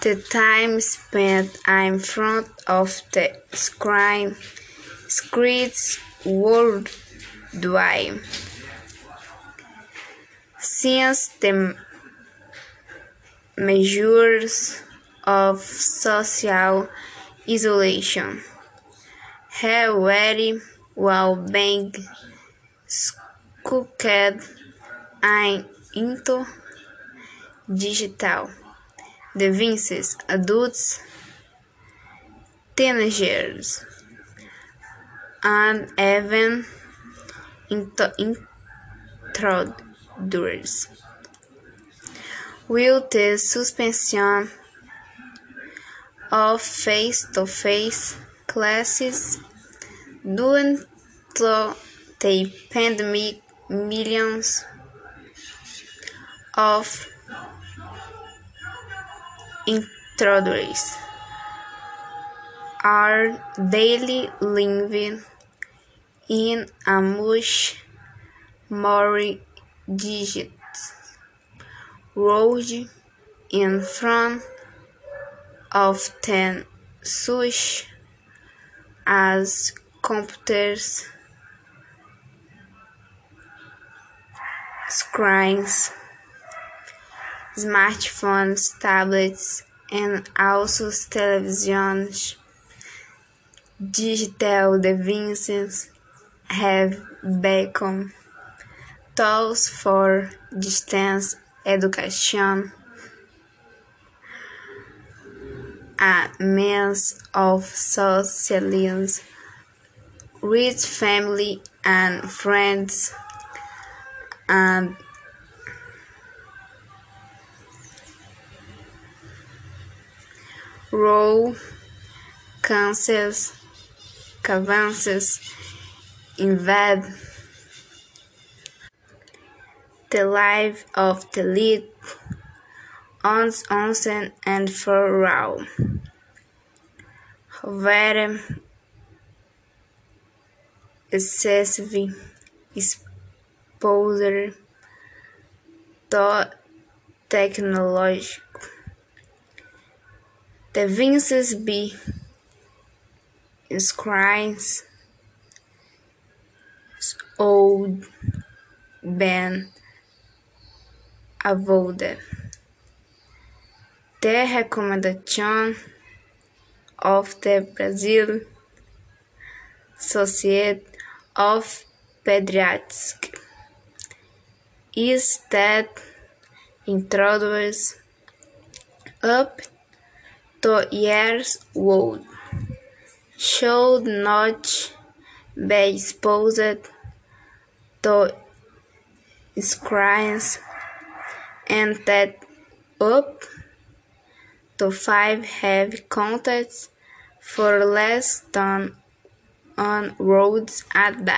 The time spent in front of the screen spreads worldwide. Since the measures of social isolation have very well been skulked into digital devices, adults, teenagers, and even toddlers will the suspension of face-to-face classes due to the pandemic millions of toddlers are daily living in a much more digital world in front of them such as computers, screens, smartphones, tablets, and also televisions. Digital devices have become tools for distance education, a means of socializing with family and friends, and role cancels avances invade the life of the lead once once and for all. However, excessive exposure to technology devices be screens would been avoided. The recommendation of the Brazil Society of Pediatrics is that introduce up to years old should not be exposed to screens and that up to five have contacts for less than on roads at day.